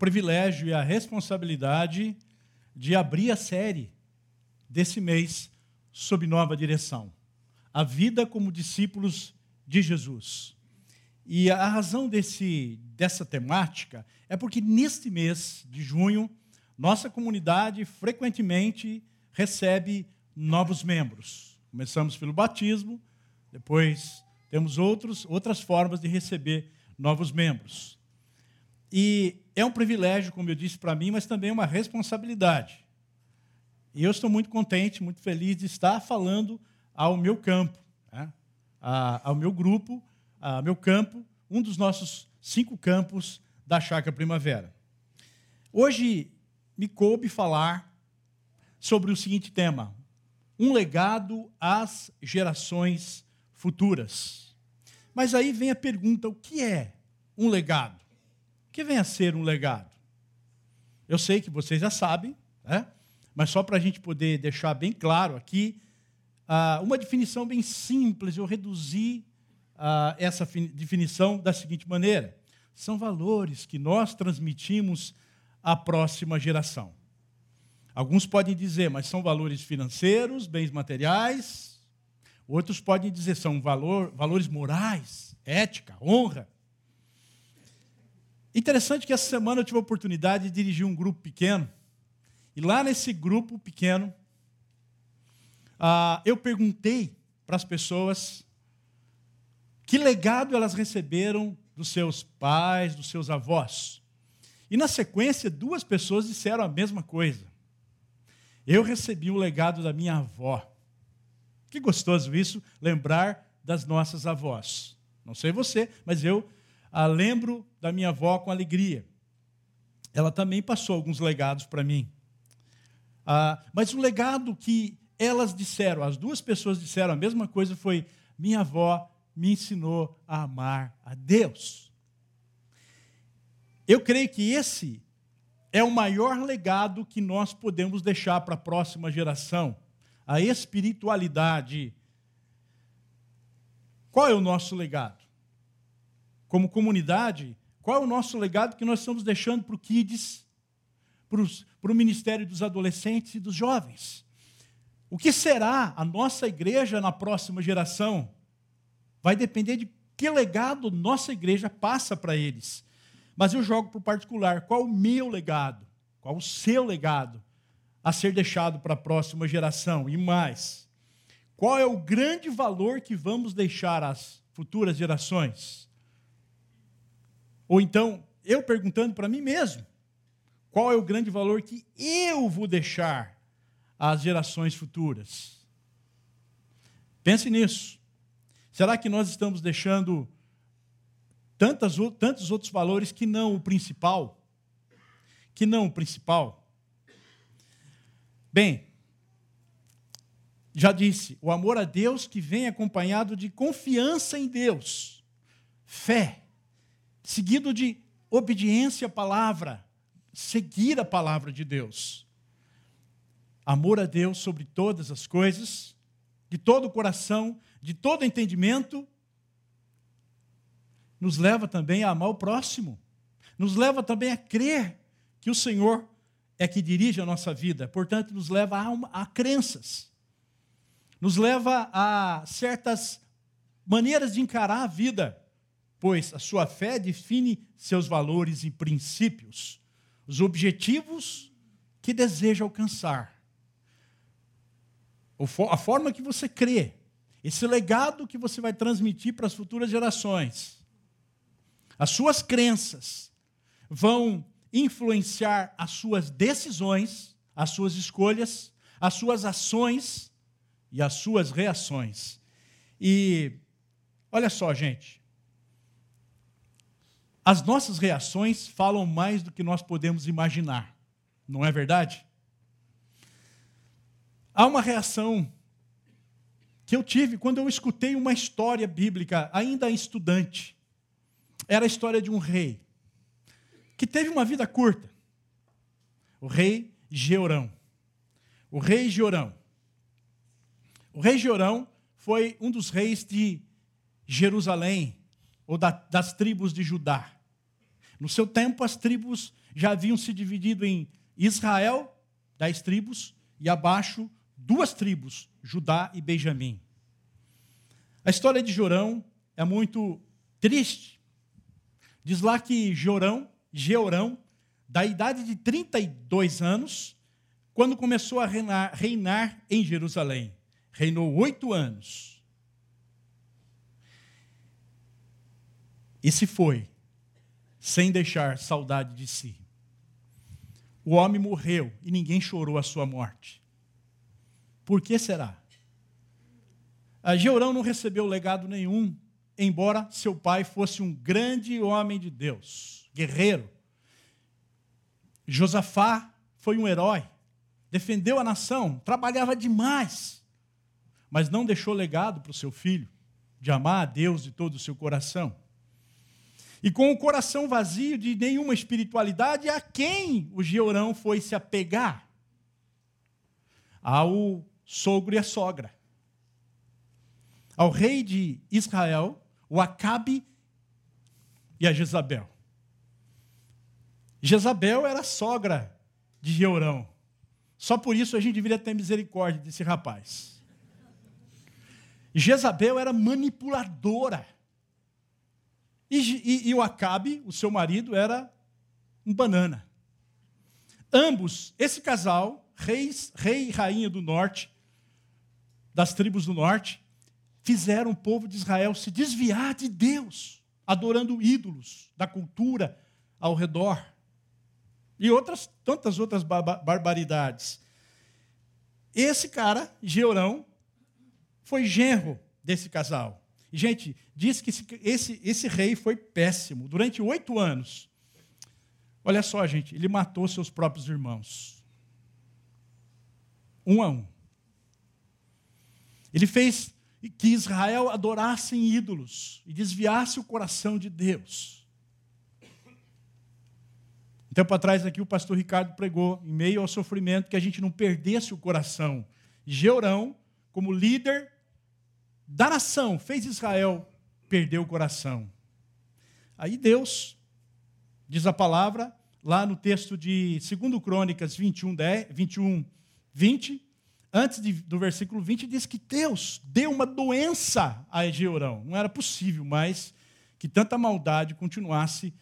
privilégio e a responsabilidade de abrir a série desse mês sob nova direção. A vida como discípulos de Jesus. E a razão desse, dessa temática é porque neste mês de junho, nossa comunidade frequentemente recebe novos membros. Começamos pelo batismo, depois temos outros, outras formas de receber novos membros. E é um privilégio, como eu disse para mim, mas também uma responsabilidade. E eu estou muito contente, muito feliz de estar falando ao meu campo, né? ao meu grupo, ao meu campo, um dos nossos cinco campos da Chácara Primavera. Hoje me coube falar sobre o seguinte tema: um legado às gerações futuras. Mas aí vem a pergunta: o que é um legado? Que vem a ser um legado? Eu sei que vocês já sabem, né? mas só para a gente poder deixar bem claro aqui, ah, uma definição bem simples, eu reduzi ah, essa definição da seguinte maneira: são valores que nós transmitimos à próxima geração. Alguns podem dizer, mas são valores financeiros, bens materiais. Outros podem dizer, são valor, valores morais, ética, honra. Interessante que essa semana eu tive a oportunidade de dirigir um grupo pequeno. E lá nesse grupo pequeno, ah, eu perguntei para as pessoas que legado elas receberam dos seus pais, dos seus avós. E na sequência, duas pessoas disseram a mesma coisa. Eu recebi o legado da minha avó. Que gostoso isso, lembrar das nossas avós. Não sei você, mas eu a lembro da minha avó com alegria. Ela também passou alguns legados para mim. Ah, mas o legado que elas disseram, as duas pessoas disseram a mesma coisa, foi: minha avó me ensinou a amar a Deus. Eu creio que esse é o maior legado que nós podemos deixar para a próxima geração a espiritualidade. Qual é o nosso legado? Como comunidade, qual é o nosso legado que nós estamos deixando para o Kids, para o Ministério dos Adolescentes e dos Jovens? O que será a nossa igreja na próxima geração? Vai depender de que legado nossa igreja passa para eles. Mas eu jogo para o particular: qual o meu legado? Qual o seu legado a ser deixado para a próxima geração? E mais, qual é o grande valor que vamos deixar às futuras gerações? Ou então, eu perguntando para mim mesmo: qual é o grande valor que eu vou deixar às gerações futuras? Pense nisso. Será que nós estamos deixando tantas, tantos outros valores que não o principal? Que não o principal? Bem, já disse, o amor a Deus que vem acompanhado de confiança em Deus, fé, seguido de obediência à palavra, seguir a palavra de Deus. Amor a Deus sobre todas as coisas, de todo o coração, de todo entendimento, nos leva também a amar o próximo, nos leva também a crer que o Senhor é que dirige a nossa vida, portanto, nos leva a, a crenças, nos leva a certas maneiras de encarar a vida pois a sua fé define seus valores e princípios, os objetivos que deseja alcançar, a forma que você crê, esse legado que você vai transmitir para as futuras gerações. As suas crenças vão influenciar as suas decisões, as suas escolhas, as suas ações e as suas reações. E olha só, gente, as nossas reações falam mais do que nós podemos imaginar, não é verdade? Há uma reação que eu tive quando eu escutei uma história bíblica, ainda estudante. Era a história de um rei que teve uma vida curta. O rei Georão. O rei Georão. O rei Georão foi um dos reis de Jerusalém, ou da, das tribos de Judá. No seu tempo, as tribos já haviam se dividido em Israel, dez tribos, e abaixo, duas tribos, Judá e Benjamim. A história de Jorão é muito triste. Diz lá que Jorão, Georão, da idade de 32 anos, quando começou a reinar, reinar em Jerusalém. Reinou oito anos. E se foi, sem deixar saudade de si. O homem morreu e ninguém chorou a sua morte. Por que será? A Georão não recebeu legado nenhum, embora seu pai fosse um grande homem de Deus, guerreiro. Josafá foi um herói, defendeu a nação, trabalhava demais, mas não deixou legado para o seu filho, de amar a Deus de todo o seu coração. E com o coração vazio de nenhuma espiritualidade, a quem o Georão foi se apegar? Ao sogro e a sogra. Ao rei de Israel, o Acabe e a Jezabel. Jezabel era sogra de Georão. Só por isso a gente deveria ter misericórdia desse rapaz. Jezabel era manipuladora. E, e, e o Acabe, o seu marido, era um banana. Ambos, esse casal, reis, rei e rainha do norte, das tribos do norte, fizeram o povo de Israel se desviar de Deus, adorando ídolos da cultura ao redor. E outras tantas outras barbaridades. Esse cara, Georão, foi genro desse casal. Gente, diz que esse, esse, rei foi péssimo. Durante oito anos, olha só, gente, ele matou seus próprios irmãos. Um a um. Ele fez que Israel adorasse ídolos e desviasse o coração de Deus. Um tempo atrás aqui o pastor Ricardo pregou, em meio ao sofrimento, que a gente não perdesse o coração. Georão, como líder da nação, fez Israel perder o coração. Aí Deus, diz a palavra, lá no texto de 2 Crônicas 21, 10, 21 20, antes de, do versículo 20, diz que Deus deu uma doença a Egeorão. Não era possível mais que tanta maldade continuasse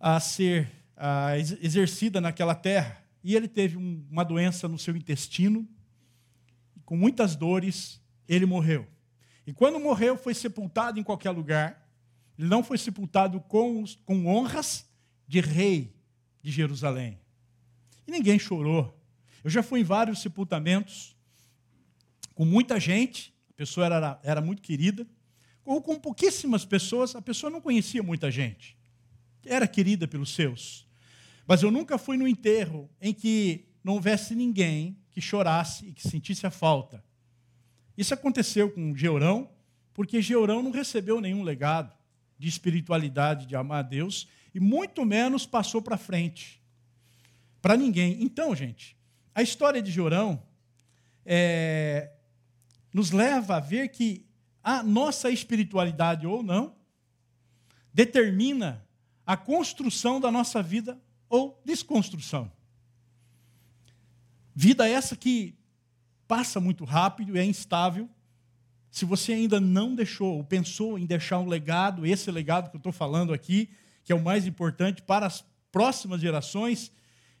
a ser a, exercida naquela terra. E ele teve um, uma doença no seu intestino, com muitas dores, ele morreu. E quando morreu, foi sepultado em qualquer lugar. Ele não foi sepultado com, com honras de rei de Jerusalém. E ninguém chorou. Eu já fui em vários sepultamentos, com muita gente, a pessoa era, era muito querida, ou com pouquíssimas pessoas, a pessoa não conhecia muita gente. Era querida pelos seus. Mas eu nunca fui no enterro em que não houvesse ninguém que chorasse e que sentisse a falta isso aconteceu com Georão, porque Georão não recebeu nenhum legado de espiritualidade, de amar a Deus, e muito menos passou para frente. Para ninguém. Então, gente, a história de Georão é, nos leva a ver que a nossa espiritualidade ou não determina a construção da nossa vida ou desconstrução. Vida essa que passa muito rápido, é instável. Se você ainda não deixou ou pensou em deixar um legado, esse legado que eu estou falando aqui, que é o mais importante para as próximas gerações,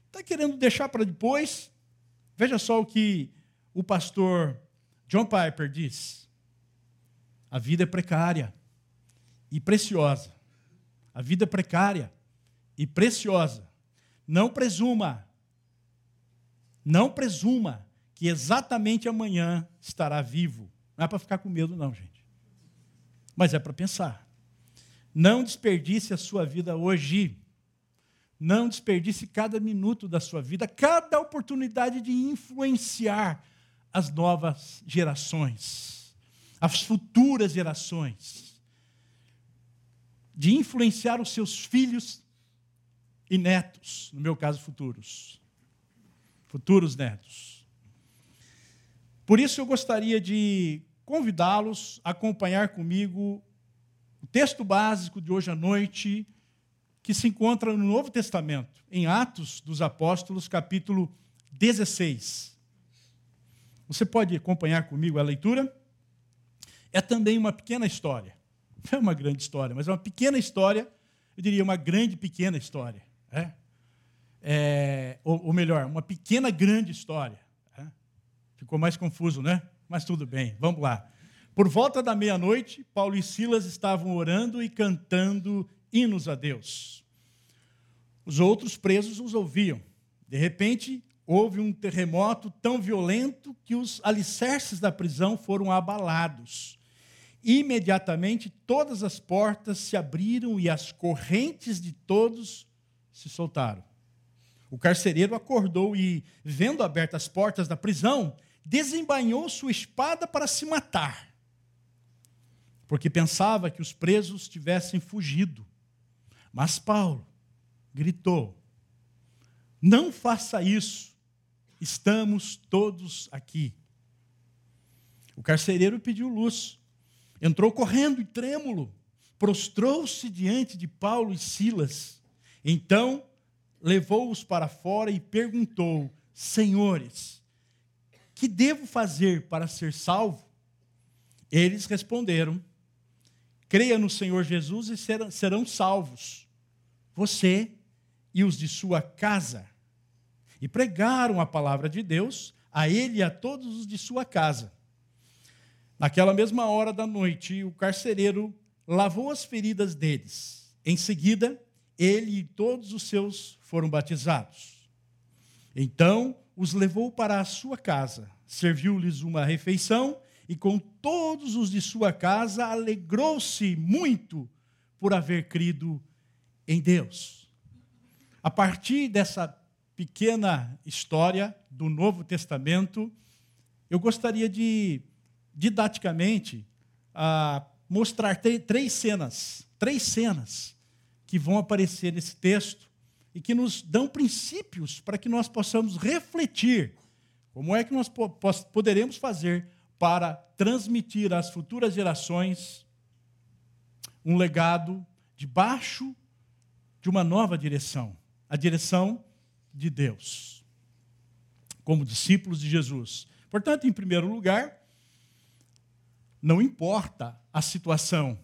está querendo deixar para depois, veja só o que o pastor John Piper diz. A vida é precária e preciosa. A vida é precária e preciosa. Não presuma, não presuma que exatamente amanhã estará vivo. Não é para ficar com medo, não, gente. Mas é para pensar. Não desperdice a sua vida hoje. Não desperdice cada minuto da sua vida, cada oportunidade de influenciar as novas gerações, as futuras gerações, de influenciar os seus filhos e netos, no meu caso, futuros. Futuros netos. Por isso eu gostaria de convidá-los a acompanhar comigo O texto básico de hoje à noite, que se encontra no Novo Testamento, em Atos dos Apóstolos, capítulo 16. Você pode acompanhar comigo a leitura? É também uma pequena história. Não é uma grande história, mas é uma pequena história, eu diria uma grande pequena história. É? É, ou, ou, melhor, uma pequena grande história. Ficou mais confuso, né? Mas tudo bem, vamos lá. Por volta da meia-noite, Paulo e Silas estavam orando e cantando hinos a Deus. Os outros presos os ouviam. De repente, houve um terremoto tão violento que os alicerces da prisão foram abalados. Imediatamente, todas as portas se abriram e as correntes de todos se soltaram. O carcereiro acordou e, vendo abertas as portas da prisão, desembainhou sua espada para se matar porque pensava que os presos tivessem fugido. Mas Paulo gritou: Não faça isso, estamos todos aqui. O carcereiro pediu luz, entrou correndo e trêmulo, prostrou-se diante de Paulo e Silas. Então levou-os para fora e perguntou: Senhores, que devo fazer para ser salvo? Eles responderam: Creia no Senhor Jesus e serão salvos, você e os de sua casa. E pregaram a palavra de Deus a ele e a todos os de sua casa. Naquela mesma hora da noite, o carcereiro lavou as feridas deles. Em seguida, ele e todos os seus foram batizados. Então, os levou para a sua casa, serviu-lhes uma refeição e com todos os de sua casa alegrou-se muito por haver crido em Deus. A partir dessa pequena história do Novo Testamento, eu gostaria de, didaticamente, uh, mostrar três cenas, três cenas que vão aparecer nesse texto e que nos dão princípios para que nós possamos refletir como é que nós poderemos fazer para transmitir às futuras gerações um legado debaixo de uma nova direção a direção de Deus, como discípulos de Jesus. Portanto, em primeiro lugar, não importa a situação,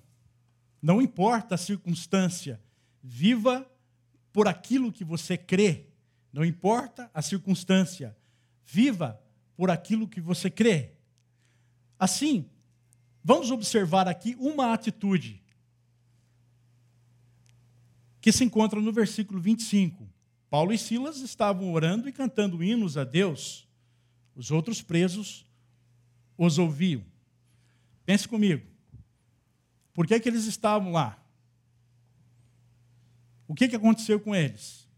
não importa a circunstância, viva por aquilo que você crê, não importa a circunstância, viva por aquilo que você crê. Assim, vamos observar aqui uma atitude que se encontra no versículo 25. Paulo e Silas estavam orando e cantando hinos a Deus. Os outros presos os ouviam. Pense comigo. Por que, que eles estavam lá? O que, que aconteceu com eles?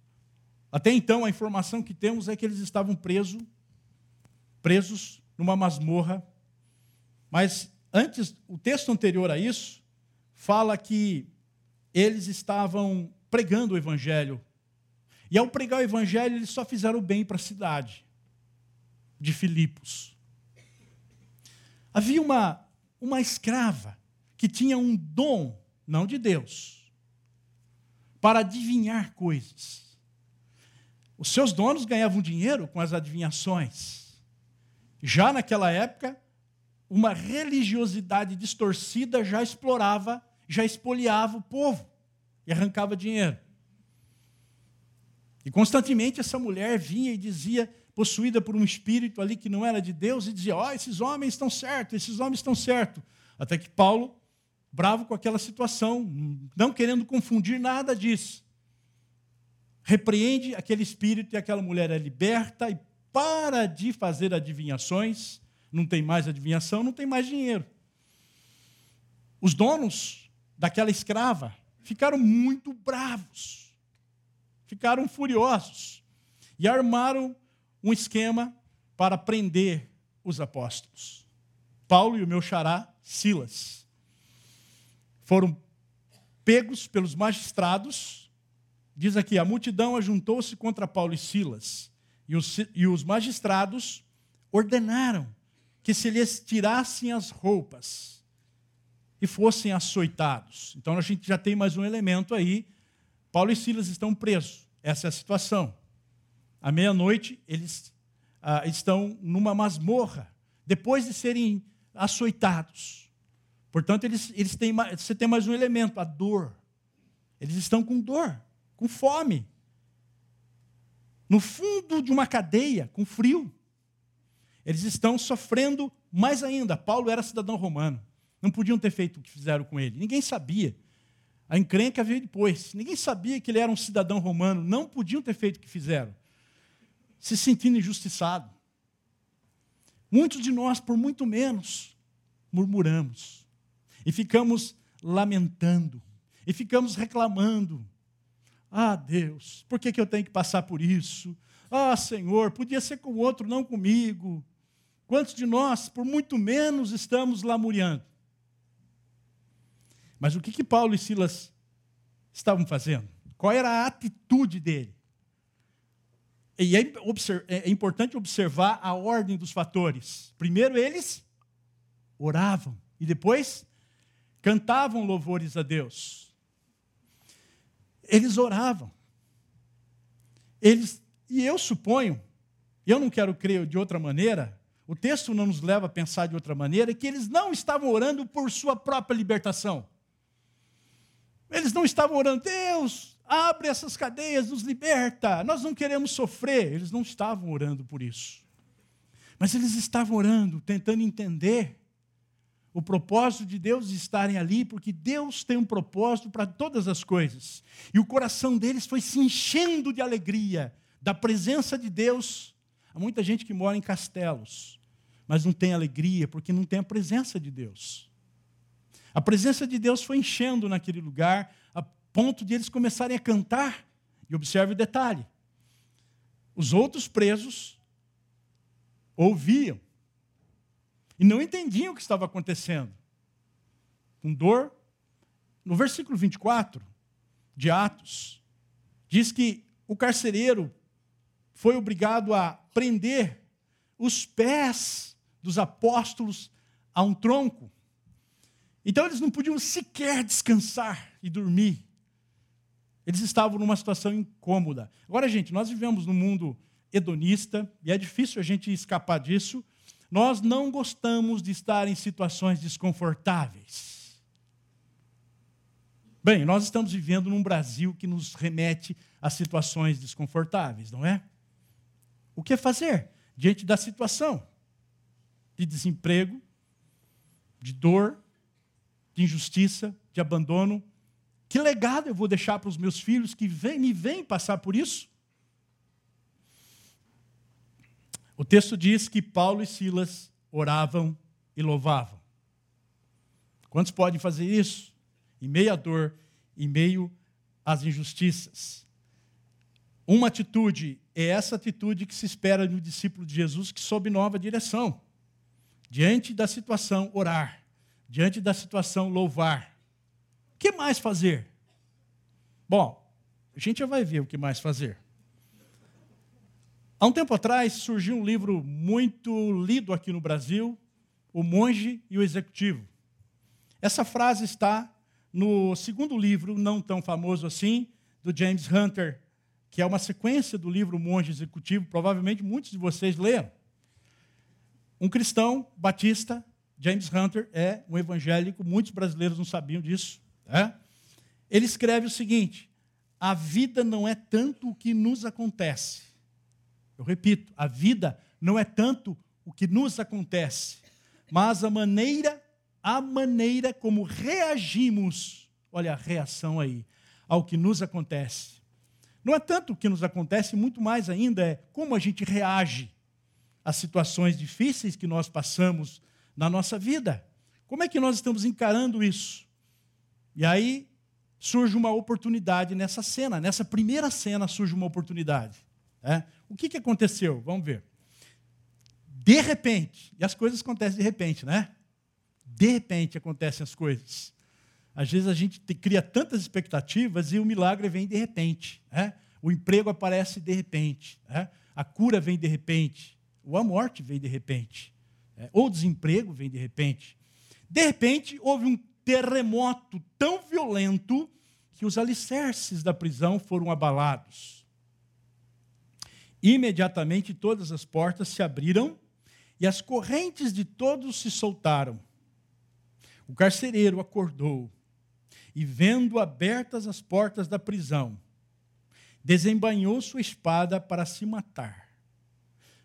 Até então, a informação que temos é que eles estavam presos, presos numa masmorra mas antes, o texto anterior a isso fala que eles estavam pregando o evangelho. E ao pregar o evangelho, eles só fizeram bem para a cidade de Filipos. Havia uma, uma escrava que tinha um dom, não de Deus, para adivinhar coisas. Os seus donos ganhavam dinheiro com as adivinhações. Já naquela época, uma religiosidade distorcida já explorava, já espoliava o povo e arrancava dinheiro. E constantemente essa mulher vinha e dizia, possuída por um espírito ali que não era de Deus, e dizia: Ó, oh, esses homens estão certos, esses homens estão certos. Até que Paulo, bravo com aquela situação, não querendo confundir nada disso, repreende aquele espírito e aquela mulher é liberta e para de fazer adivinhações não tem mais adivinhação, não tem mais dinheiro. Os donos daquela escrava ficaram muito bravos, ficaram furiosos e armaram um esquema para prender os apóstolos. Paulo e o meu xará, Silas, foram pegos pelos magistrados. Diz aqui: a multidão ajuntou-se contra Paulo e Silas, e os, e os magistrados ordenaram que se lhes tirassem as roupas e fossem açoitados. Então a gente já tem mais um elemento aí. Paulo e Silas estão presos. Essa é a situação. À meia-noite, eles ah, estão numa masmorra, depois de serem açoitados. Portanto, eles, eles têm, você tem mais um elemento, a dor. Eles estão com dor, com fome. No fundo de uma cadeia, com frio. Eles estão sofrendo mais ainda. Paulo era cidadão romano. Não podiam ter feito o que fizeram com ele. Ninguém sabia. A encrenca veio depois. Ninguém sabia que ele era um cidadão romano. Não podiam ter feito o que fizeram. Se sentindo injustiçado. Muitos de nós, por muito menos, murmuramos. E ficamos lamentando. E ficamos reclamando. Ah, Deus, por que, que eu tenho que passar por isso? Ah, Senhor, podia ser com outro, não comigo. Quantos de nós, por muito menos, estamos lamuriando? Mas o que, que Paulo e Silas estavam fazendo? Qual era a atitude dele? E é, é importante observar a ordem dos fatores. Primeiro, eles oravam e depois cantavam louvores a Deus. Eles oravam. Eles, e eu suponho, eu não quero crer de outra maneira, o texto não nos leva a pensar de outra maneira, que eles não estavam orando por sua própria libertação. Eles não estavam orando, Deus, abre essas cadeias, nos liberta, nós não queremos sofrer. Eles não estavam orando por isso. Mas eles estavam orando, tentando entender o propósito de Deus estarem ali, porque Deus tem um propósito para todas as coisas. E o coração deles foi se enchendo de alegria da presença de Deus. Há muita gente que mora em castelos, mas não tem alegria porque não tem a presença de Deus. A presença de Deus foi enchendo naquele lugar, a ponto de eles começarem a cantar. E observe o detalhe: os outros presos ouviam e não entendiam o que estava acontecendo. Com dor. No versículo 24 de Atos, diz que o carcereiro foi obrigado a prender os pés dos apóstolos a um tronco. Então eles não podiam sequer descansar e dormir. Eles estavam numa situação incômoda. Agora, gente, nós vivemos num mundo hedonista e é difícil a gente escapar disso. Nós não gostamos de estar em situações desconfortáveis. Bem, nós estamos vivendo num Brasil que nos remete a situações desconfortáveis, não é? O que fazer diante da situação de desemprego, de dor, de injustiça, de abandono? Que legado eu vou deixar para os meus filhos que vem, me vêm passar por isso? O texto diz que Paulo e Silas oravam e louvavam. Quantos podem fazer isso? Em meio à dor, em meio às injustiças. Uma atitude é essa atitude que se espera no discípulo de Jesus que sob nova direção. Diante da situação, orar. Diante da situação, louvar. O que mais fazer? Bom, a gente já vai ver o que mais fazer. Há um tempo atrás surgiu um livro muito lido aqui no Brasil, O Monge e o Executivo. Essa frase está no segundo livro, não tão famoso assim, do James Hunter, que é uma sequência do livro Monge Executivo, provavelmente muitos de vocês leram. Um cristão batista, James Hunter, é um evangélico, muitos brasileiros não sabiam disso. Né? Ele escreve o seguinte: a vida não é tanto o que nos acontece. Eu repito, a vida não é tanto o que nos acontece, mas a maneira, a maneira como reagimos, olha a reação aí, ao que nos acontece. Não é tanto o que nos acontece, muito mais ainda é como a gente reage às situações difíceis que nós passamos na nossa vida. Como é que nós estamos encarando isso? E aí surge uma oportunidade nessa cena, nessa primeira cena surge uma oportunidade. Né? O que, que aconteceu? Vamos ver. De repente, e as coisas acontecem de repente, né? De repente acontecem as coisas. Às vezes a gente cria tantas expectativas e o milagre vem de repente. Né? O emprego aparece de repente. Né? A cura vem de repente. Ou a morte vem de repente. Né? Ou o desemprego vem de repente. De repente, houve um terremoto tão violento que os alicerces da prisão foram abalados. Imediatamente todas as portas se abriram e as correntes de todos se soltaram. O carcereiro acordou e, vendo abertas as portas da prisão, desembainhou sua espada para se matar,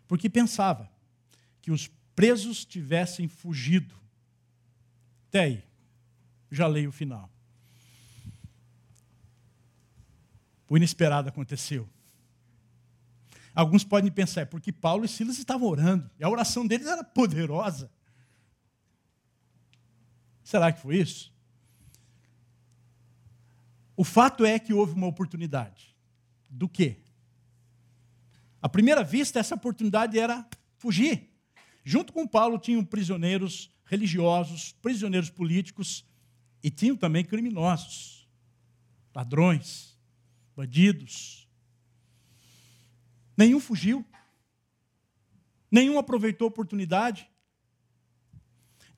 porque pensava que os presos tivessem fugido. Até aí, já leio o final. O inesperado aconteceu. Alguns podem pensar, é porque Paulo e Silas estavam orando, e a oração deles era poderosa. Será que foi isso? O fato é que houve uma oportunidade. Do quê? À primeira vista, essa oportunidade era fugir. Junto com Paulo tinham prisioneiros religiosos, prisioneiros políticos e tinham também criminosos, ladrões, bandidos. Nenhum fugiu. Nenhum aproveitou a oportunidade.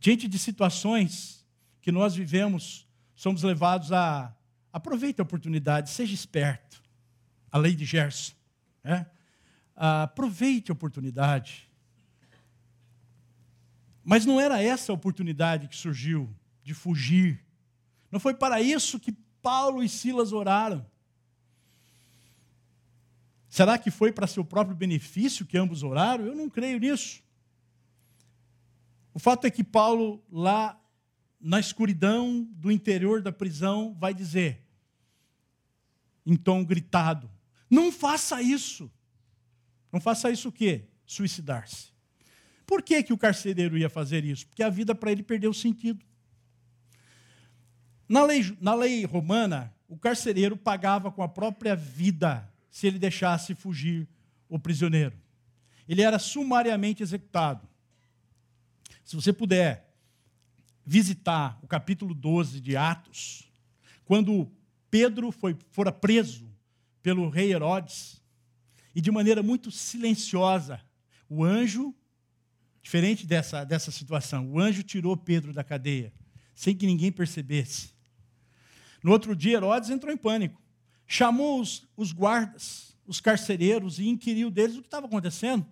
Diante de situações que nós vivemos, somos levados a aproveite a oportunidade, seja esperto. A lei de Gerson. Né? Aproveite a oportunidade. Mas não era essa a oportunidade que surgiu de fugir. Não foi para isso que Paulo e Silas oraram. Será que foi para seu próprio benefício que ambos oraram? Eu não creio nisso. O fato é que Paulo, lá na escuridão do interior da prisão, vai dizer, em tom gritado: Não faça isso. Não faça isso o quê? Suicidar-se. Por que, que o carcereiro ia fazer isso? Porque a vida para ele perdeu sentido. Na lei, na lei romana, o carcereiro pagava com a própria vida se ele deixasse fugir o prisioneiro. Ele era sumariamente executado. Se você puder visitar o capítulo 12 de Atos, quando Pedro foi, fora preso pelo rei Herodes, e de maneira muito silenciosa, o anjo, diferente dessa, dessa situação, o anjo tirou Pedro da cadeia, sem que ninguém percebesse. No outro dia, Herodes entrou em pânico, chamou os, os guardas, os carcereiros, e inquiriu deles o que estava acontecendo.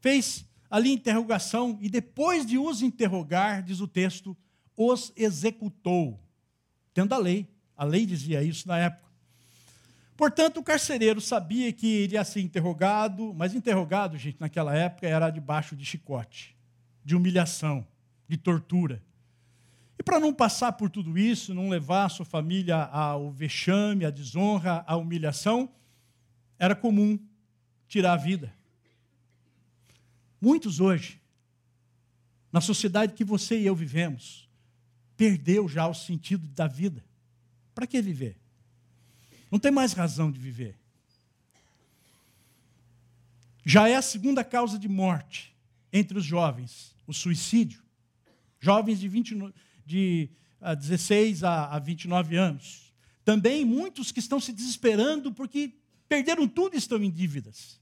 Fez ali interrogação e depois de os interrogar, diz o texto, os executou, tendo a lei. A lei dizia isso na época. Portanto, o carcereiro sabia que ele ia ser interrogado, mas interrogado, gente, naquela época era debaixo de chicote, de humilhação, de tortura. E para não passar por tudo isso, não levar sua família ao vexame, à desonra, à humilhação, era comum tirar a vida. Muitos hoje, na sociedade que você e eu vivemos, perdeu já o sentido da vida. Para que viver? Não tem mais razão de viver. Já é a segunda causa de morte entre os jovens, o suicídio. Jovens de, 20, de 16 ah, a 29 anos. Também muitos que estão se desesperando porque perderam tudo e estão em dívidas.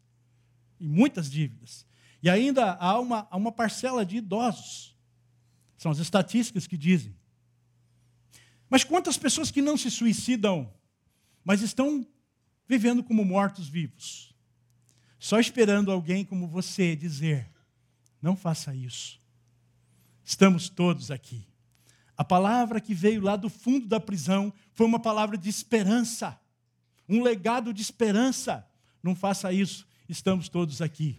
Em muitas dívidas. E ainda há uma, há uma parcela de idosos. São as estatísticas que dizem. Mas quantas pessoas que não se suicidam, mas estão vivendo como mortos-vivos? Só esperando alguém como você dizer: não faça isso. Estamos todos aqui. A palavra que veio lá do fundo da prisão foi uma palavra de esperança, um legado de esperança. Não faça isso, estamos todos aqui.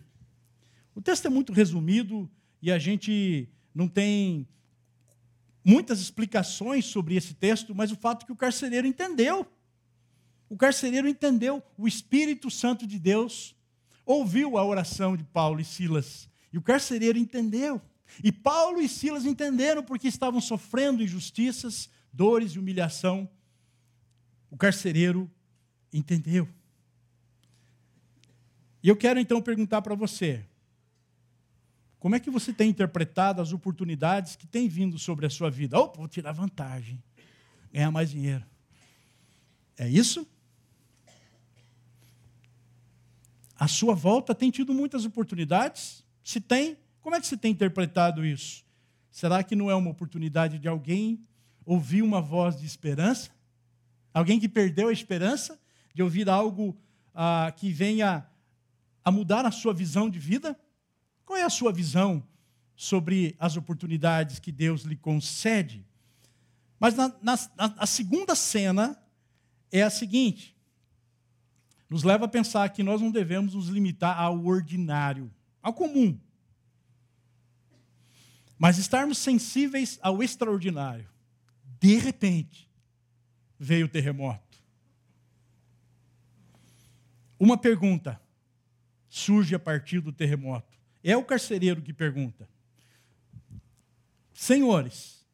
O texto é muito resumido e a gente não tem muitas explicações sobre esse texto, mas o fato é que o carcereiro entendeu. O carcereiro entendeu, o Espírito Santo de Deus ouviu a oração de Paulo e Silas, e o carcereiro entendeu. E Paulo e Silas entenderam porque estavam sofrendo injustiças, dores e humilhação. O carcereiro entendeu. E eu quero então perguntar para você: como é que você tem interpretado as oportunidades que têm vindo sobre a sua vida? Oh, vou tirar vantagem, ganhar mais dinheiro. É isso? A sua volta tem tido muitas oportunidades? Se tem, como é que você tem interpretado isso? Será que não é uma oportunidade de alguém ouvir uma voz de esperança? Alguém que perdeu a esperança de ouvir algo ah, que venha a mudar a sua visão de vida? Qual é a sua visão sobre as oportunidades que Deus lhe concede? Mas na, na, a segunda cena é a seguinte: nos leva a pensar que nós não devemos nos limitar ao ordinário, ao comum, mas estarmos sensíveis ao extraordinário. De repente, veio o terremoto. Uma pergunta surge a partir do terremoto. É o carcereiro que pergunta: Senhores,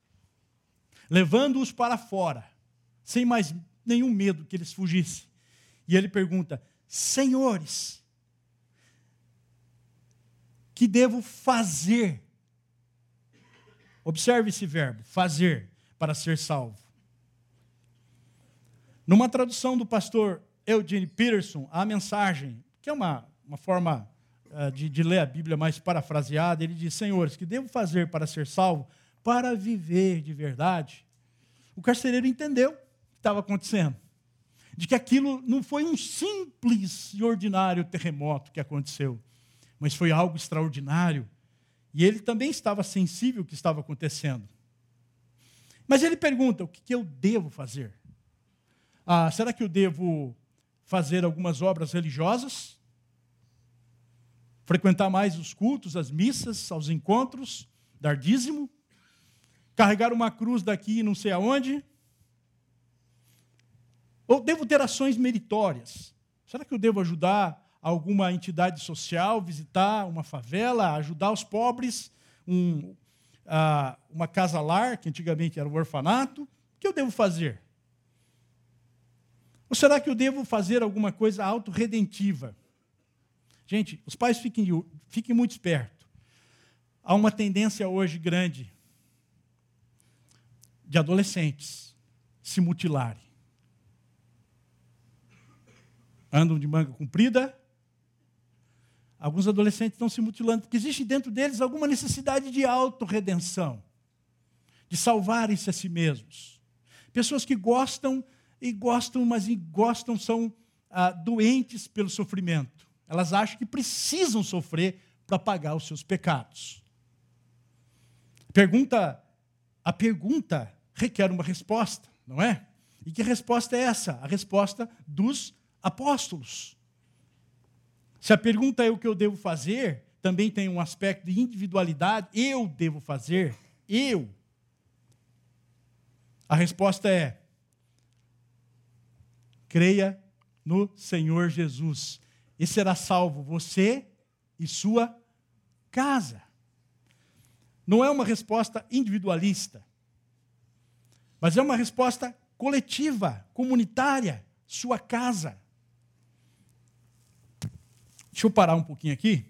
levando-os para fora, sem mais nenhum medo que eles fugissem. E ele pergunta: Senhores, que devo fazer? Observe esse verbo, fazer, para ser salvo. Numa tradução do pastor Eugene Peterson, a mensagem, que é uma, uma forma uh, de, de ler a Bíblia mais parafraseada, ele diz: Senhores, que devo fazer para ser salvo? Para viver de verdade. O carcereiro entendeu o que estava acontecendo. De que aquilo não foi um simples e ordinário terremoto que aconteceu, mas foi algo extraordinário. E ele também estava sensível ao que estava acontecendo. Mas ele pergunta: o que eu devo fazer? Ah, será que eu devo fazer algumas obras religiosas? Frequentar mais os cultos, as missas, aos encontros, dar dízimo? Carregar uma cruz daqui não sei aonde? Ou devo ter ações meritórias? Será que eu devo ajudar alguma entidade social, visitar uma favela, ajudar os pobres, um, uh, uma casa-lar, que antigamente era um orfanato? O que eu devo fazer? Ou será que eu devo fazer alguma coisa autorredentiva? Gente, os pais fiquem, fiquem muito espertos. Há uma tendência hoje grande de adolescentes se mutilarem. Andam de manga comprida. Alguns adolescentes estão se mutilando, porque existe dentro deles alguma necessidade de autorredenção, de salvarem-se a si mesmos. Pessoas que gostam e gostam, mas gostam, são ah, doentes pelo sofrimento. Elas acham que precisam sofrer para pagar os seus pecados. Pergunta, a pergunta requer uma resposta, não é? E que resposta é essa? A resposta dos apóstolos. Se a pergunta é o que eu devo fazer, também tem um aspecto de individualidade. Eu devo fazer, eu. A resposta é: creia no Senhor Jesus, e será salvo você e sua casa. Não é uma resposta individualista. Mas é uma resposta coletiva, comunitária, sua casa. Deixa eu parar um pouquinho aqui,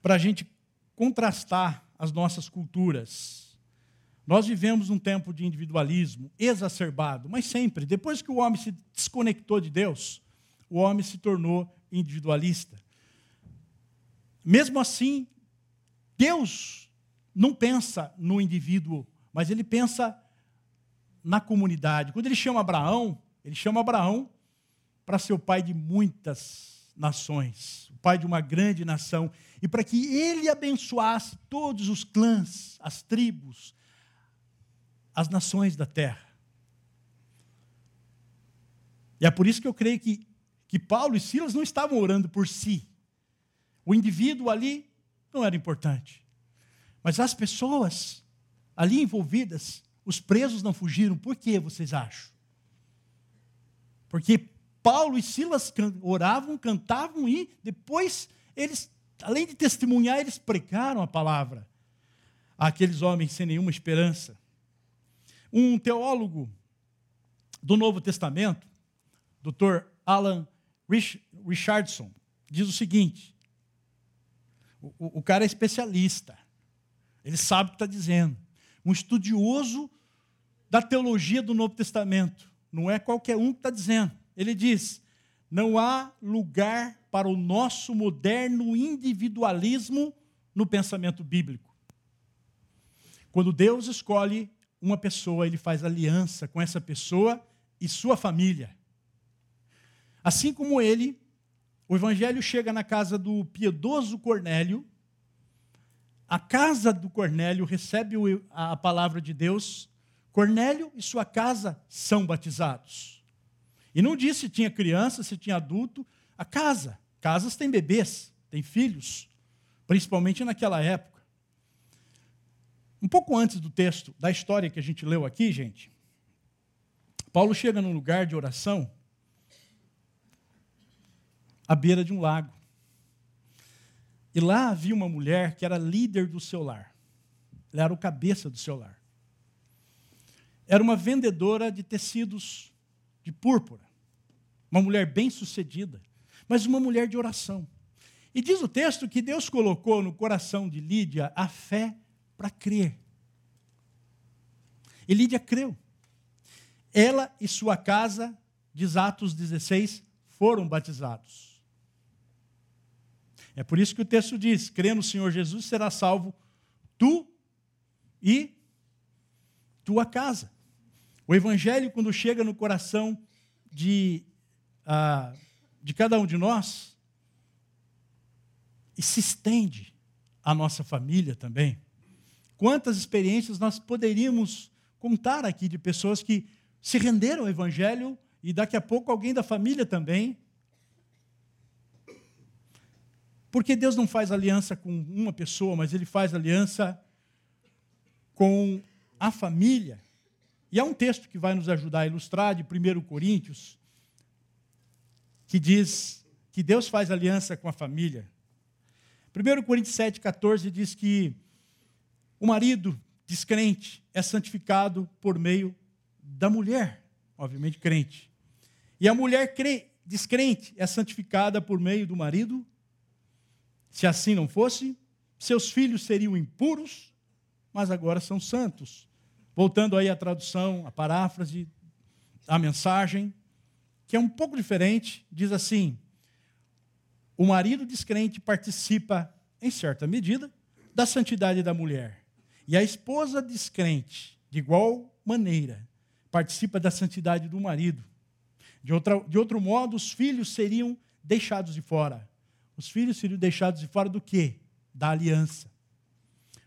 para a gente contrastar as nossas culturas. Nós vivemos um tempo de individualismo exacerbado, mas sempre, depois que o homem se desconectou de Deus, o homem se tornou individualista. Mesmo assim, Deus não pensa no indivíduo, mas ele pensa na comunidade. Quando ele chama Abraão, ele chama Abraão para ser o pai de muitas nações, o pai de uma grande nação, e para que ele abençoasse todos os clãs, as tribos, as nações da terra. E é por isso que eu creio que, que Paulo e Silas não estavam orando por si. O indivíduo ali não era importante. Mas as pessoas ali envolvidas os presos não fugiram, por que vocês acham? Porque Paulo e Silas oravam, cantavam e depois eles, além de testemunhar, eles pregaram a palavra àqueles homens sem nenhuma esperança. Um teólogo do Novo Testamento, Dr. Alan Richardson, diz o seguinte: o, o, o cara é especialista, ele sabe o que está dizendo um estudioso da teologia do Novo Testamento. Não é qualquer um que está dizendo. Ele diz: não há lugar para o nosso moderno individualismo no pensamento bíblico. Quando Deus escolhe uma pessoa, ele faz aliança com essa pessoa e sua família. Assim como ele, o evangelho chega na casa do piedoso Cornélio, a casa do Cornélio recebe a palavra de Deus, Cornélio e sua casa são batizados. E não disse se tinha criança, se tinha adulto, a casa. Casas têm bebês, têm filhos, principalmente naquela época. Um pouco antes do texto, da história que a gente leu aqui, gente, Paulo chega num lugar de oração à beira de um lago. E lá havia uma mulher que era líder do seu lar. Ela era o cabeça do seu lar. Era uma vendedora de tecidos de púrpura. Uma mulher bem-sucedida, mas uma mulher de oração. E diz o texto que Deus colocou no coração de Lídia a fé para crer. E Lídia creu. Ela e sua casa, diz Atos 16, foram batizados. É por isso que o texto diz: crê no Senhor Jesus, será salvo tu e tua casa. O Evangelho, quando chega no coração de, uh, de cada um de nós, e se estende à nossa família também. Quantas experiências nós poderíamos contar aqui de pessoas que se renderam ao Evangelho e daqui a pouco alguém da família também Porque Deus não faz aliança com uma pessoa, mas Ele faz aliança com a família. E há um texto que vai nos ajudar a ilustrar, de 1 Coríntios, que diz que Deus faz aliança com a família. 1 Coríntios 7, 14 diz que o marido descrente é santificado por meio da mulher, obviamente crente. E a mulher descrente é santificada por meio do marido se assim não fosse, seus filhos seriam impuros, mas agora são santos. Voltando aí à tradução, à paráfrase, à mensagem, que é um pouco diferente, diz assim: o marido descrente participa, em certa medida, da santidade da mulher, e a esposa descrente, de igual maneira, participa da santidade do marido. De, outra, de outro modo, os filhos seriam deixados de fora os filhos seriam deixados de fora do quê? Da aliança.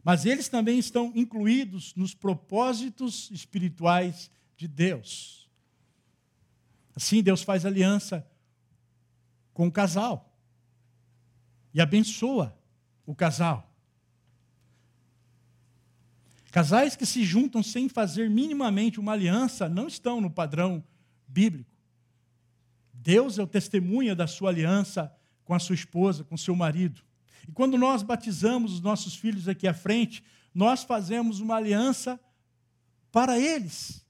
Mas eles também estão incluídos nos propósitos espirituais de Deus. Assim, Deus faz aliança com o casal e abençoa o casal. Casais que se juntam sem fazer minimamente uma aliança não estão no padrão bíblico. Deus é o testemunha da sua aliança com a sua esposa, com seu marido. E quando nós batizamos os nossos filhos aqui à frente, nós fazemos uma aliança para eles,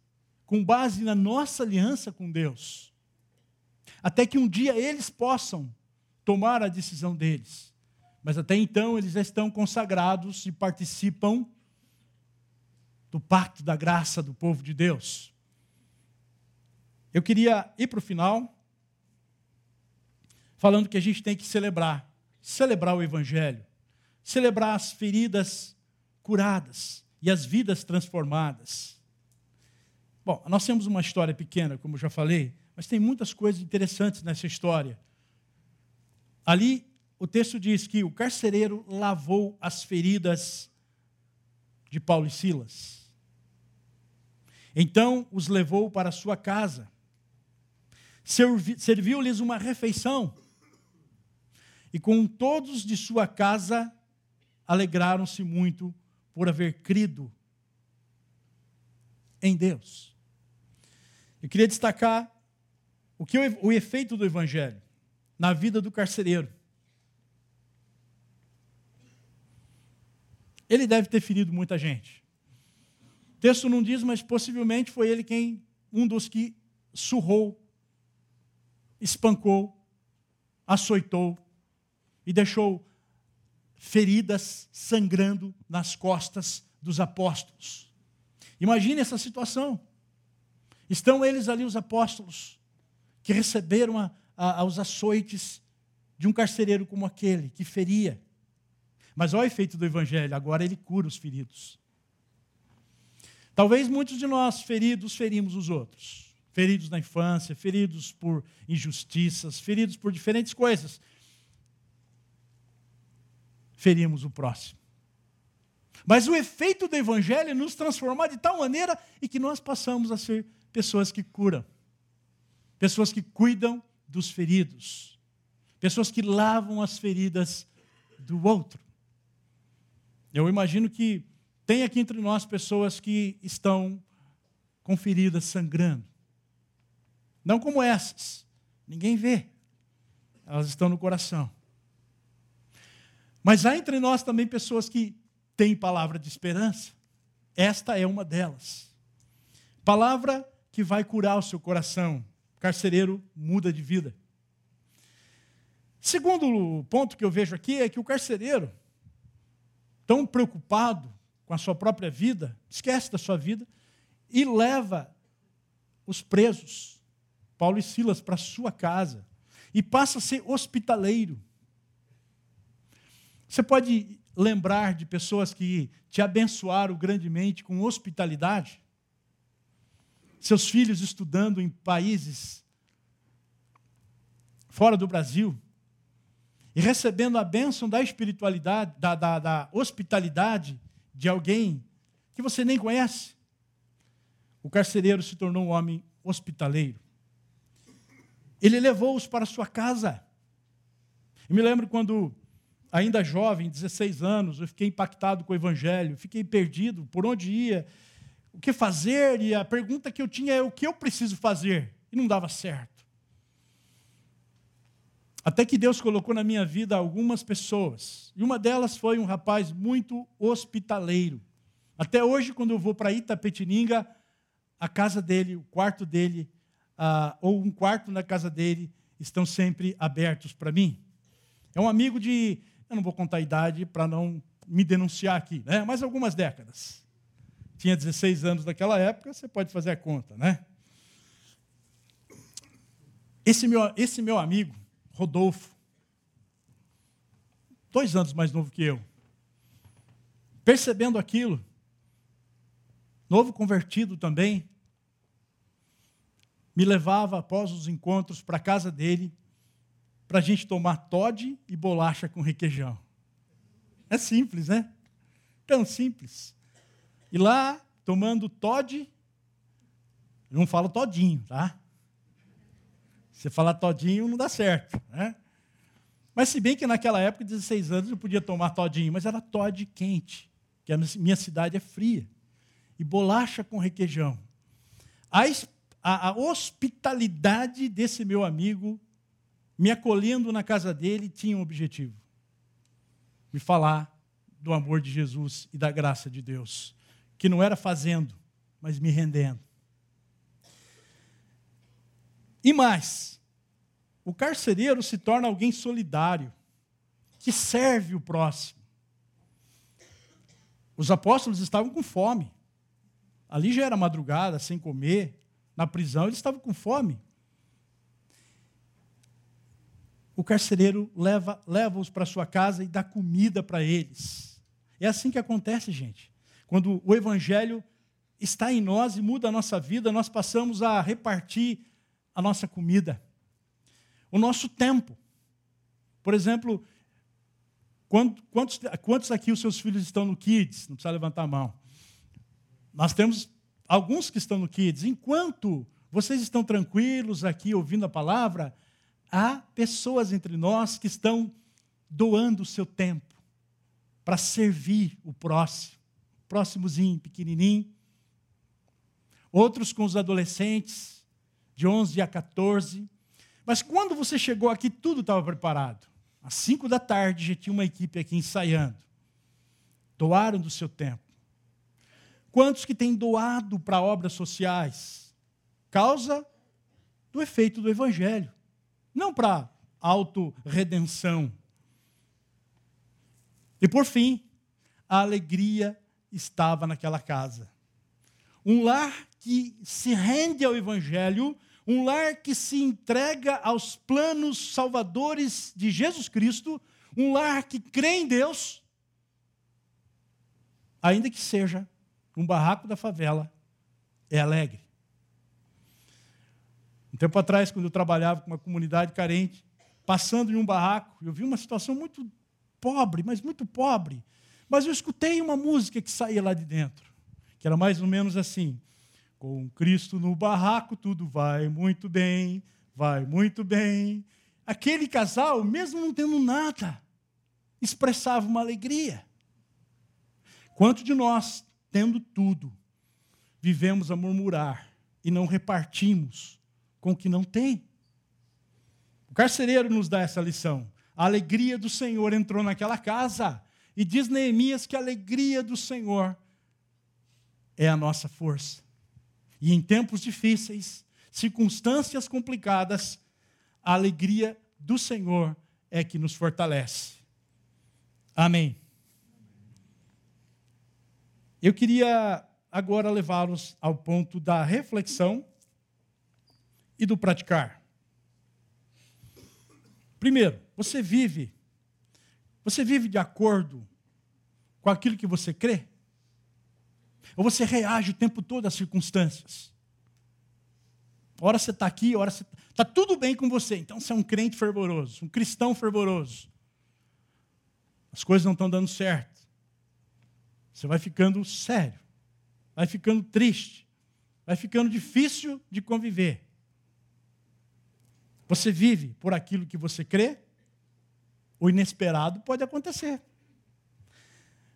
com base na nossa aliança com Deus. Até que um dia eles possam tomar a decisão deles. Mas até então eles já estão consagrados e participam do pacto da graça do povo de Deus. Eu queria ir para o final falando que a gente tem que celebrar, celebrar o Evangelho, celebrar as feridas curadas e as vidas transformadas. Bom, nós temos uma história pequena, como já falei, mas tem muitas coisas interessantes nessa história. Ali, o texto diz que o carcereiro lavou as feridas de Paulo e Silas. Então os levou para sua casa, serviu-lhes uma refeição e com todos de sua casa alegraram-se muito por haver crido em Deus. Eu queria destacar o que o efeito do evangelho na vida do carcereiro. Ele deve ter ferido muita gente. O texto não diz, mas possivelmente foi ele quem um dos que surrou, espancou, açoitou e deixou feridas sangrando nas costas dos apóstolos. Imagine essa situação. Estão eles ali, os apóstolos, que receberam a, a, os açoites de um carcereiro como aquele, que feria. Mas olha o efeito do Evangelho, agora ele cura os feridos. Talvez muitos de nós, feridos, ferimos os outros. Feridos na infância, feridos por injustiças, feridos por diferentes coisas. Ferimos o próximo. Mas o efeito do Evangelho é nos transformar de tal maneira e que nós passamos a ser pessoas que curam, pessoas que cuidam dos feridos, pessoas que lavam as feridas do outro. Eu imagino que tem aqui entre nós pessoas que estão com feridas sangrando. Não como essas, ninguém vê, elas estão no coração. Mas há entre nós também pessoas que têm palavra de esperança. Esta é uma delas. Palavra que vai curar o seu coração. Carcereiro muda de vida. Segundo ponto que eu vejo aqui é que o carcereiro, tão preocupado com a sua própria vida, esquece da sua vida e leva os presos, Paulo e Silas, para sua casa e passa a ser hospitaleiro. Você pode lembrar de pessoas que te abençoaram grandemente com hospitalidade? Seus filhos estudando em países fora do Brasil, e recebendo a bênção da espiritualidade, da, da, da hospitalidade de alguém que você nem conhece, o carcereiro se tornou um homem hospitaleiro. Ele levou-os para sua casa. Eu me lembro quando, ainda jovem, 16 anos, eu fiquei impactado com o evangelho, fiquei perdido por onde ia, o que fazer, e a pergunta que eu tinha é o que eu preciso fazer, e não dava certo. Até que Deus colocou na minha vida algumas pessoas. E uma delas foi um rapaz muito hospitaleiro. Até hoje, quando eu vou para Itapetininga, a casa dele, o quarto dele, ah, ou um quarto na casa dele, estão sempre abertos para mim. É um amigo de, eu não vou contar a idade para não me denunciar aqui, né? mas algumas décadas. Tinha 16 anos naquela época, você pode fazer a conta, né? Esse meu, esse meu amigo, Rodolfo, dois anos mais novo que eu, percebendo aquilo, novo convertido também, me levava após os encontros para a casa dele, para a gente tomar Todd e bolacha com requeijão. É simples, né? Tão simples. E lá, tomando Todd, não falo todinho, tá? Você falar todinho não dá certo. Né? Mas se bem que naquela época, 16 anos, eu podia tomar todinho, mas era Todd quente, que a minha cidade é fria. E bolacha com requeijão. A, a, a hospitalidade desse meu amigo, me acolhendo na casa dele, tinha um objetivo: me falar do amor de Jesus e da graça de Deus, que não era fazendo, mas me rendendo. E mais, o carcereiro se torna alguém solidário, que serve o próximo. Os apóstolos estavam com fome. Ali já era madrugada, sem comer. Na prisão, eles estavam com fome. O carcereiro leva, leva-os para sua casa e dá comida para eles. É assim que acontece, gente. Quando o evangelho está em nós e muda a nossa vida, nós passamos a repartir a nossa comida, o nosso tempo. Por exemplo, quantos, quantos aqui os seus filhos estão no Kids? Não precisa levantar a mão. Nós temos alguns que estão no Kids. Enquanto vocês estão tranquilos aqui ouvindo a palavra, há pessoas entre nós que estão doando o seu tempo para servir o próximo, próximozinho, pequenininho. Outros com os adolescentes, de 11 a 14. Mas quando você chegou aqui, tudo estava preparado. Às 5 da tarde já tinha uma equipe aqui ensaiando. Doaram do seu tempo. Quantos que têm doado para obras sociais? Causa do efeito do Evangelho. Não para autorredenção. E por fim, a alegria estava naquela casa. Um lar que se rende ao Evangelho um lar que se entrega aos planos salvadores de Jesus Cristo, um lar que crê em Deus, ainda que seja um barraco da favela é alegre. Um tempo atrás, quando eu trabalhava com uma comunidade carente, passando em um barraco, eu vi uma situação muito pobre, mas muito pobre. Mas eu escutei uma música que saía lá de dentro, que era mais ou menos assim: Com Cristo no barraco, tudo vai muito bem, vai muito bem. Aquele casal, mesmo não tendo nada, expressava uma alegria. Quanto de nós, tendo tudo, vivemos a murmurar e não repartimos com o que não tem? O carcereiro nos dá essa lição. A alegria do Senhor entrou naquela casa. E diz Neemias que a alegria do Senhor é a nossa força. E em tempos difíceis, circunstâncias complicadas, a alegria do Senhor é que nos fortalece. Amém. Eu queria agora levá-los ao ponto da reflexão e do praticar. Primeiro, você vive você vive de acordo com aquilo que você crê? Ou você reage o tempo todo às circunstâncias? Hora você está aqui, hora você está tudo bem com você. Então você é um crente fervoroso, um cristão fervoroso. As coisas não estão dando certo. Você vai ficando sério, vai ficando triste, vai ficando difícil de conviver. Você vive por aquilo que você crê o inesperado pode acontecer.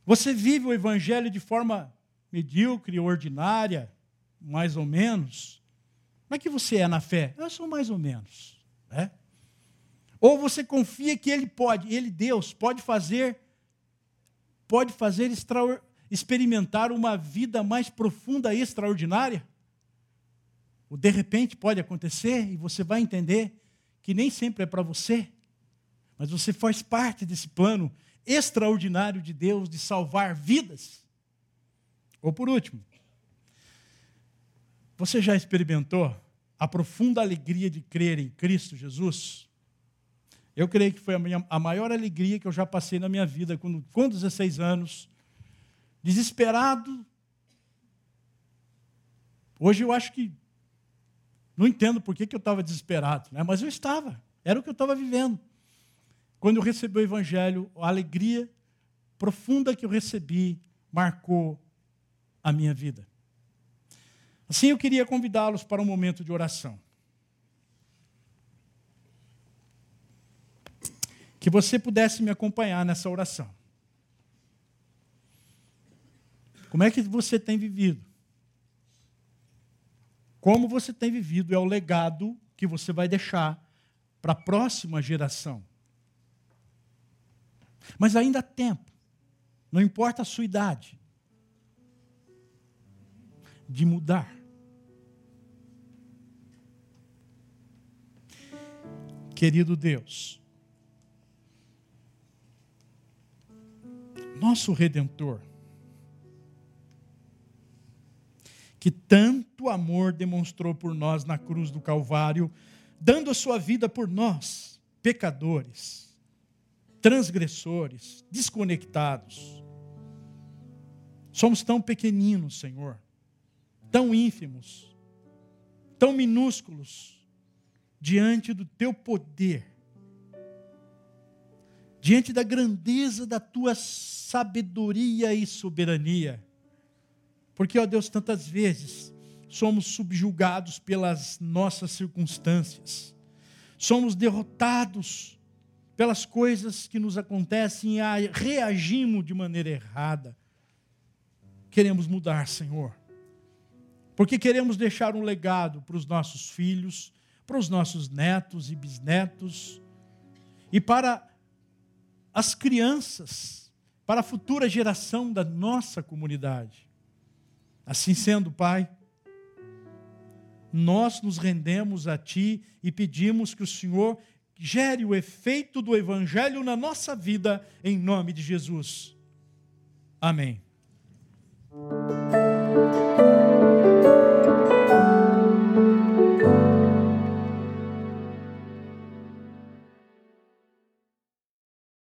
Você vive o evangelho de forma medíocre, ordinária, mais ou menos. Como é que você é na fé? Eu sou mais ou menos. Né? Ou você confia que Ele pode, Ele, Deus, pode fazer, pode fazer experimentar uma vida mais profunda e extraordinária? Ou de repente pode acontecer e você vai entender que nem sempre é para você, mas você faz parte desse plano extraordinário de Deus de salvar vidas. Ou por último, você já experimentou a profunda alegria de crer em Cristo Jesus? Eu creio que foi a, minha, a maior alegria que eu já passei na minha vida, quando, com 16 anos, desesperado. Hoje eu acho que não entendo por que, eu estava desesperado, né? mas eu estava, era o que eu estava vivendo. Quando eu recebi o Evangelho, a alegria profunda que eu recebi marcou a minha vida. Assim, eu queria convidá-los para um momento de oração. Que você pudesse me acompanhar nessa oração. Como é que você tem vivido? Como você tem vivido é o legado que você vai deixar para a próxima geração. Mas ainda há tempo, não importa a sua idade, de mudar. Querido Deus, nosso Redentor, que tanto amor demonstrou por nós na cruz do Calvário, dando a sua vida por nós, pecadores transgressores, desconectados. Somos tão pequeninos, Senhor, tão ínfimos, tão minúsculos diante do teu poder, diante da grandeza da tua sabedoria e soberania. Porque, ó Deus, tantas vezes somos subjugados pelas nossas circunstâncias, somos derrotados pelas coisas que nos acontecem e reagimos de maneira errada. Queremos mudar, Senhor. Porque queremos deixar um legado para os nossos filhos, para os nossos netos e bisnetos, e para as crianças, para a futura geração da nossa comunidade. Assim sendo, Pai, nós nos rendemos a Ti e pedimos que o Senhor gere o efeito do Evangelho na nossa vida, em nome de Jesus. Amém.